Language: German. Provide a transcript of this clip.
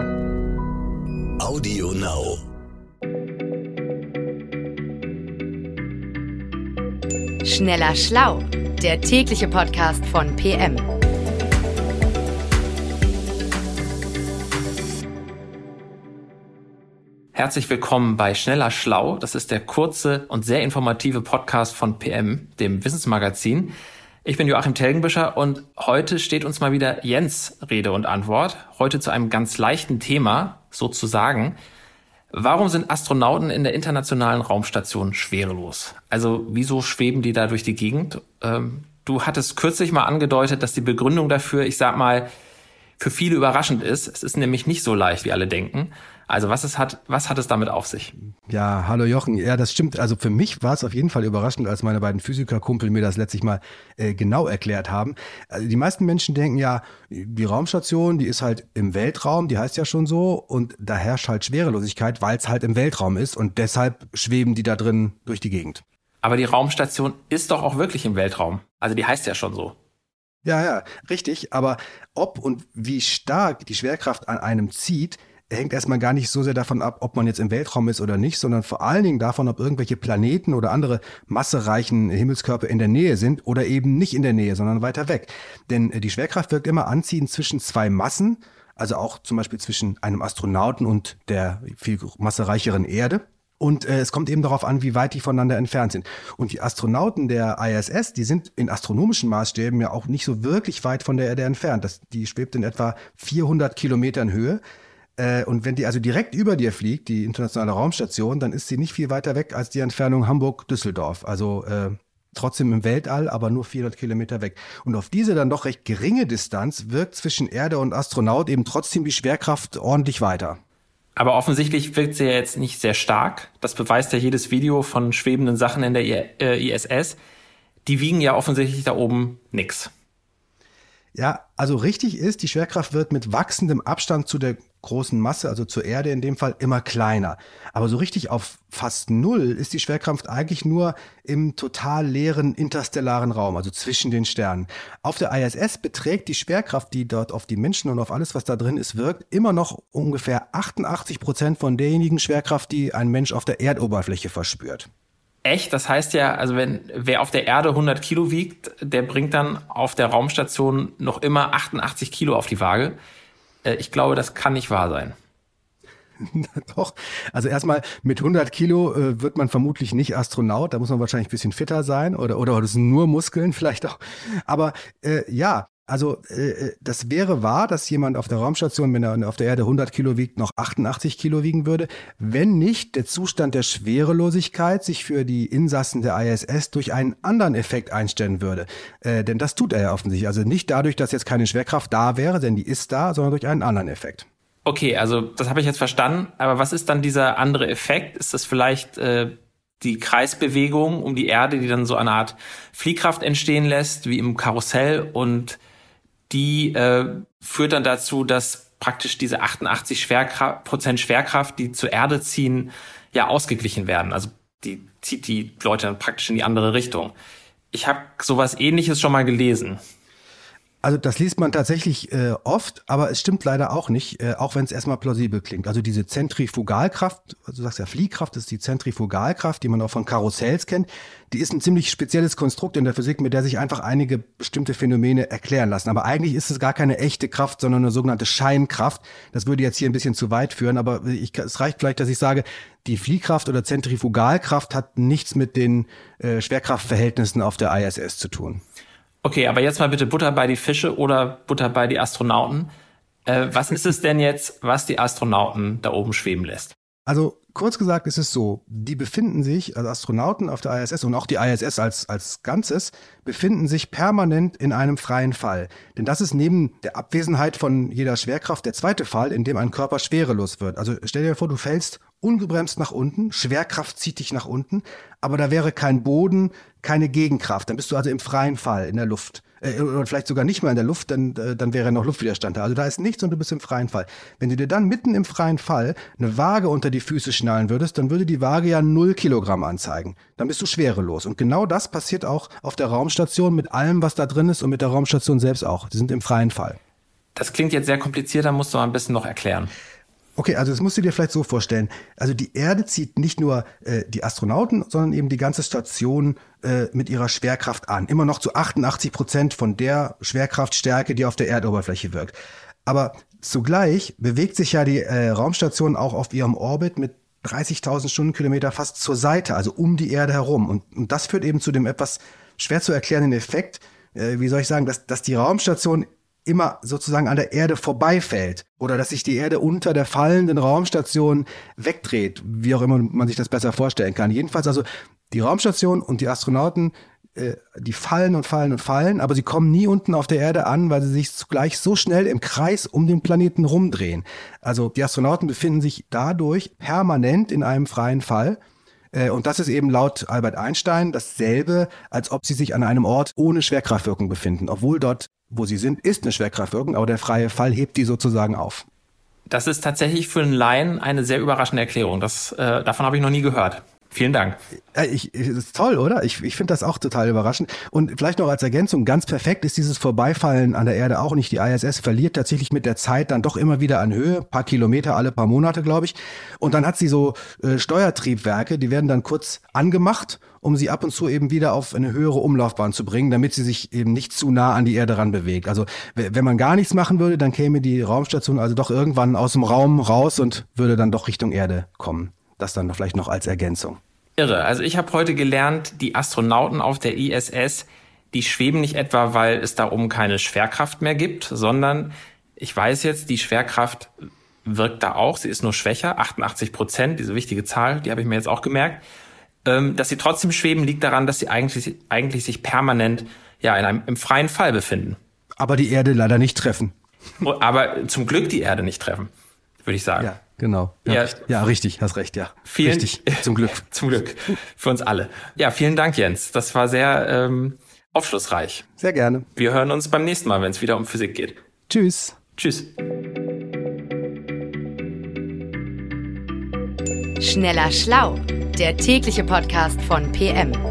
Audio Now. Schneller Schlau, der tägliche Podcast von PM. Herzlich willkommen bei Schneller Schlau. Das ist der kurze und sehr informative Podcast von PM, dem Wissensmagazin. Ich bin Joachim Telgenbischer und heute steht uns mal wieder Jens Rede und Antwort. Heute zu einem ganz leichten Thema, sozusagen. Warum sind Astronauten in der internationalen Raumstation schwerelos? Also wieso schweben die da durch die Gegend? Ähm, du hattest kürzlich mal angedeutet, dass die Begründung dafür, ich sag mal, für viele überraschend ist. Es ist nämlich nicht so leicht, wie alle denken. Also was, es hat, was hat es damit auf sich? Ja, hallo Jochen. Ja, das stimmt. Also für mich war es auf jeden Fall überraschend, als meine beiden Physikerkumpel mir das letztlich mal äh, genau erklärt haben. Also die meisten Menschen denken ja, die Raumstation, die ist halt im Weltraum, die heißt ja schon so, und da herrscht halt Schwerelosigkeit, weil es halt im Weltraum ist und deshalb schweben die da drin durch die Gegend. Aber die Raumstation ist doch auch wirklich im Weltraum. Also die heißt ja schon so. Ja, ja, richtig. Aber ob und wie stark die Schwerkraft an einem zieht, hängt erstmal gar nicht so sehr davon ab, ob man jetzt im Weltraum ist oder nicht, sondern vor allen Dingen davon, ob irgendwelche Planeten oder andere massereichen Himmelskörper in der Nähe sind oder eben nicht in der Nähe, sondern weiter weg. Denn äh, die Schwerkraft wirkt immer anziehend zwischen zwei Massen, also auch zum Beispiel zwischen einem Astronauten und der viel massereicheren Erde. Und äh, es kommt eben darauf an, wie weit die voneinander entfernt sind. Und die Astronauten der ISS, die sind in astronomischen Maßstäben ja auch nicht so wirklich weit von der Erde entfernt. Das, die schwebt in etwa 400 Kilometern Höhe. Äh, und wenn die also direkt über dir fliegt, die internationale Raumstation, dann ist sie nicht viel weiter weg als die Entfernung Hamburg-Düsseldorf. Also äh, trotzdem im Weltall, aber nur 400 Kilometer weg. Und auf diese dann doch recht geringe Distanz wirkt zwischen Erde und Astronaut eben trotzdem die Schwerkraft ordentlich weiter. Aber offensichtlich wirkt sie ja jetzt nicht sehr stark. Das beweist ja jedes Video von schwebenden Sachen in der ISS. Äh, die wiegen ja offensichtlich da oben nix. Ja, also richtig ist, die Schwerkraft wird mit wachsendem Abstand zu der großen Masse, also zur Erde in dem Fall, immer kleiner. Aber so richtig auf fast null ist die Schwerkraft eigentlich nur im total leeren interstellaren Raum, also zwischen den Sternen. Auf der ISS beträgt die Schwerkraft, die dort auf die Menschen und auf alles, was da drin ist, wirkt, immer noch ungefähr 88 Prozent von derjenigen Schwerkraft, die ein Mensch auf der Erdoberfläche verspürt. Echt? Das heißt ja, also wenn wer auf der Erde 100 Kilo wiegt, der bringt dann auf der Raumstation noch immer 88 Kilo auf die Waage. Äh, ich glaube, das kann nicht wahr sein. Doch, also erstmal mit 100 Kilo äh, wird man vermutlich nicht Astronaut, da muss man wahrscheinlich ein bisschen fitter sein oder, oder das sind nur Muskeln vielleicht auch. Aber äh, ja, also äh, äh, das wäre wahr, dass jemand auf der Raumstation, wenn er auf der Erde 100 Kilo wiegt, noch 88 Kilo wiegen würde, wenn nicht der Zustand der Schwerelosigkeit sich für die Insassen der ISS durch einen anderen Effekt einstellen würde. Äh, denn das tut er ja offensichtlich. Also nicht dadurch, dass jetzt keine Schwerkraft da wäre, denn die ist da, sondern durch einen anderen Effekt. Okay, also das habe ich jetzt verstanden. Aber was ist dann dieser andere Effekt? Ist das vielleicht äh, die Kreisbewegung um die Erde, die dann so eine Art Fliehkraft entstehen lässt, wie im Karussell und die äh, führt dann dazu, dass praktisch diese 88 Schwerkraft, Prozent Schwerkraft, die zur Erde ziehen, ja ausgeglichen werden. Also die zieht die Leute dann praktisch in die andere Richtung. Ich habe sowas ähnliches schon mal gelesen. Also das liest man tatsächlich äh, oft, aber es stimmt leider auch nicht, äh, auch wenn es erstmal plausibel klingt. Also diese Zentrifugalkraft, also du sagst ja Fliehkraft, das ist die Zentrifugalkraft, die man auch von Karussells kennt, die ist ein ziemlich spezielles Konstrukt in der Physik, mit der sich einfach einige bestimmte Phänomene erklären lassen. Aber eigentlich ist es gar keine echte Kraft, sondern eine sogenannte Scheinkraft. Das würde jetzt hier ein bisschen zu weit führen, aber ich, es reicht vielleicht, dass ich sage, die Fliehkraft oder Zentrifugalkraft hat nichts mit den äh, Schwerkraftverhältnissen auf der ISS zu tun. Okay, aber jetzt mal bitte Butter bei die Fische oder Butter bei die Astronauten. Äh, was ist es denn jetzt, was die Astronauten da oben schweben lässt? Also kurz gesagt ist es so, die befinden sich, also Astronauten auf der ISS und auch die ISS als, als Ganzes, befinden sich permanent in einem freien Fall. Denn das ist neben der Abwesenheit von jeder Schwerkraft der zweite Fall, in dem ein Körper schwerelos wird. Also stell dir vor, du fällst ungebremst nach unten, Schwerkraft zieht dich nach unten, aber da wäre kein Boden, keine Gegenkraft. Dann bist du also im freien Fall in der Luft. Äh, oder vielleicht sogar nicht mal in der Luft, dann, äh, dann wäre noch Luftwiderstand da. Also da ist nichts und du bist im freien Fall. Wenn du dir dann mitten im freien Fall eine Waage unter die Füße schnallen würdest, dann würde die Waage ja null Kilogramm anzeigen. Dann bist du schwerelos. Und genau das passiert auch auf der Raumstation mit allem, was da drin ist und mit der Raumstation selbst auch. Die sind im freien Fall. Das klingt jetzt sehr kompliziert, da musst du mal ein bisschen noch erklären. Okay, also das musst du dir vielleicht so vorstellen. Also die Erde zieht nicht nur äh, die Astronauten, sondern eben die ganze Station äh, mit ihrer Schwerkraft an. Immer noch zu 88 Prozent von der Schwerkraftstärke, die auf der Erdoberfläche wirkt. Aber zugleich bewegt sich ja die äh, Raumstation auch auf ihrem Orbit mit 30.000 Stundenkilometer fast zur Seite, also um die Erde herum. Und, und das führt eben zu dem etwas schwer zu erklärenden Effekt, äh, wie soll ich sagen, dass, dass die Raumstation immer sozusagen an der Erde vorbeifällt oder dass sich die Erde unter der fallenden Raumstation wegdreht, wie auch immer man sich das besser vorstellen kann. Jedenfalls also die Raumstation und die Astronauten, äh, die fallen und fallen und fallen, aber sie kommen nie unten auf der Erde an, weil sie sich zugleich so schnell im Kreis um den Planeten rumdrehen. Also die Astronauten befinden sich dadurch permanent in einem freien Fall. Äh, und das ist eben laut Albert Einstein dasselbe, als ob sie sich an einem Ort ohne Schwerkraftwirkung befinden, obwohl dort wo sie sind, ist eine Schwerkraftwirkung, aber der freie Fall hebt die sozusagen auf. Das ist tatsächlich für einen Laien eine sehr überraschende Erklärung. Das, äh, davon habe ich noch nie gehört. Vielen Dank. Ja, ich, ist toll, oder? Ich, ich finde das auch total überraschend. Und vielleicht noch als Ergänzung, ganz perfekt ist dieses Vorbeifallen an der Erde auch nicht. Die ISS verliert tatsächlich mit der Zeit dann doch immer wieder an Höhe, paar Kilometer alle paar Monate, glaube ich. Und dann hat sie so äh, Steuertriebwerke, die werden dann kurz angemacht, um sie ab und zu eben wieder auf eine höhere Umlaufbahn zu bringen, damit sie sich eben nicht zu nah an die Erde ran bewegt. Also wenn man gar nichts machen würde, dann käme die Raumstation also doch irgendwann aus dem Raum raus und würde dann doch Richtung Erde kommen. Das dann vielleicht noch als Ergänzung. Irre. Also ich habe heute gelernt, die Astronauten auf der ISS, die schweben nicht etwa, weil es da oben keine Schwerkraft mehr gibt, sondern ich weiß jetzt, die Schwerkraft wirkt da auch. Sie ist nur schwächer, 88 Prozent, diese wichtige Zahl, die habe ich mir jetzt auch gemerkt. Ähm, dass sie trotzdem schweben, liegt daran, dass sie eigentlich, eigentlich sich permanent ja in einem im freien Fall befinden. Aber die Erde leider nicht treffen. Aber zum Glück die Erde nicht treffen, würde ich sagen. Ja. Genau. Ja, ja, richtig. ja, richtig, hast recht, ja. Vielen, richtig, zum Glück. zum Glück. Für uns alle. Ja, vielen Dank, Jens. Das war sehr ähm, aufschlussreich. Sehr gerne. Wir hören uns beim nächsten Mal, wenn es wieder um Physik geht. Tschüss. Tschüss. Schneller Schlau, der tägliche Podcast von PM.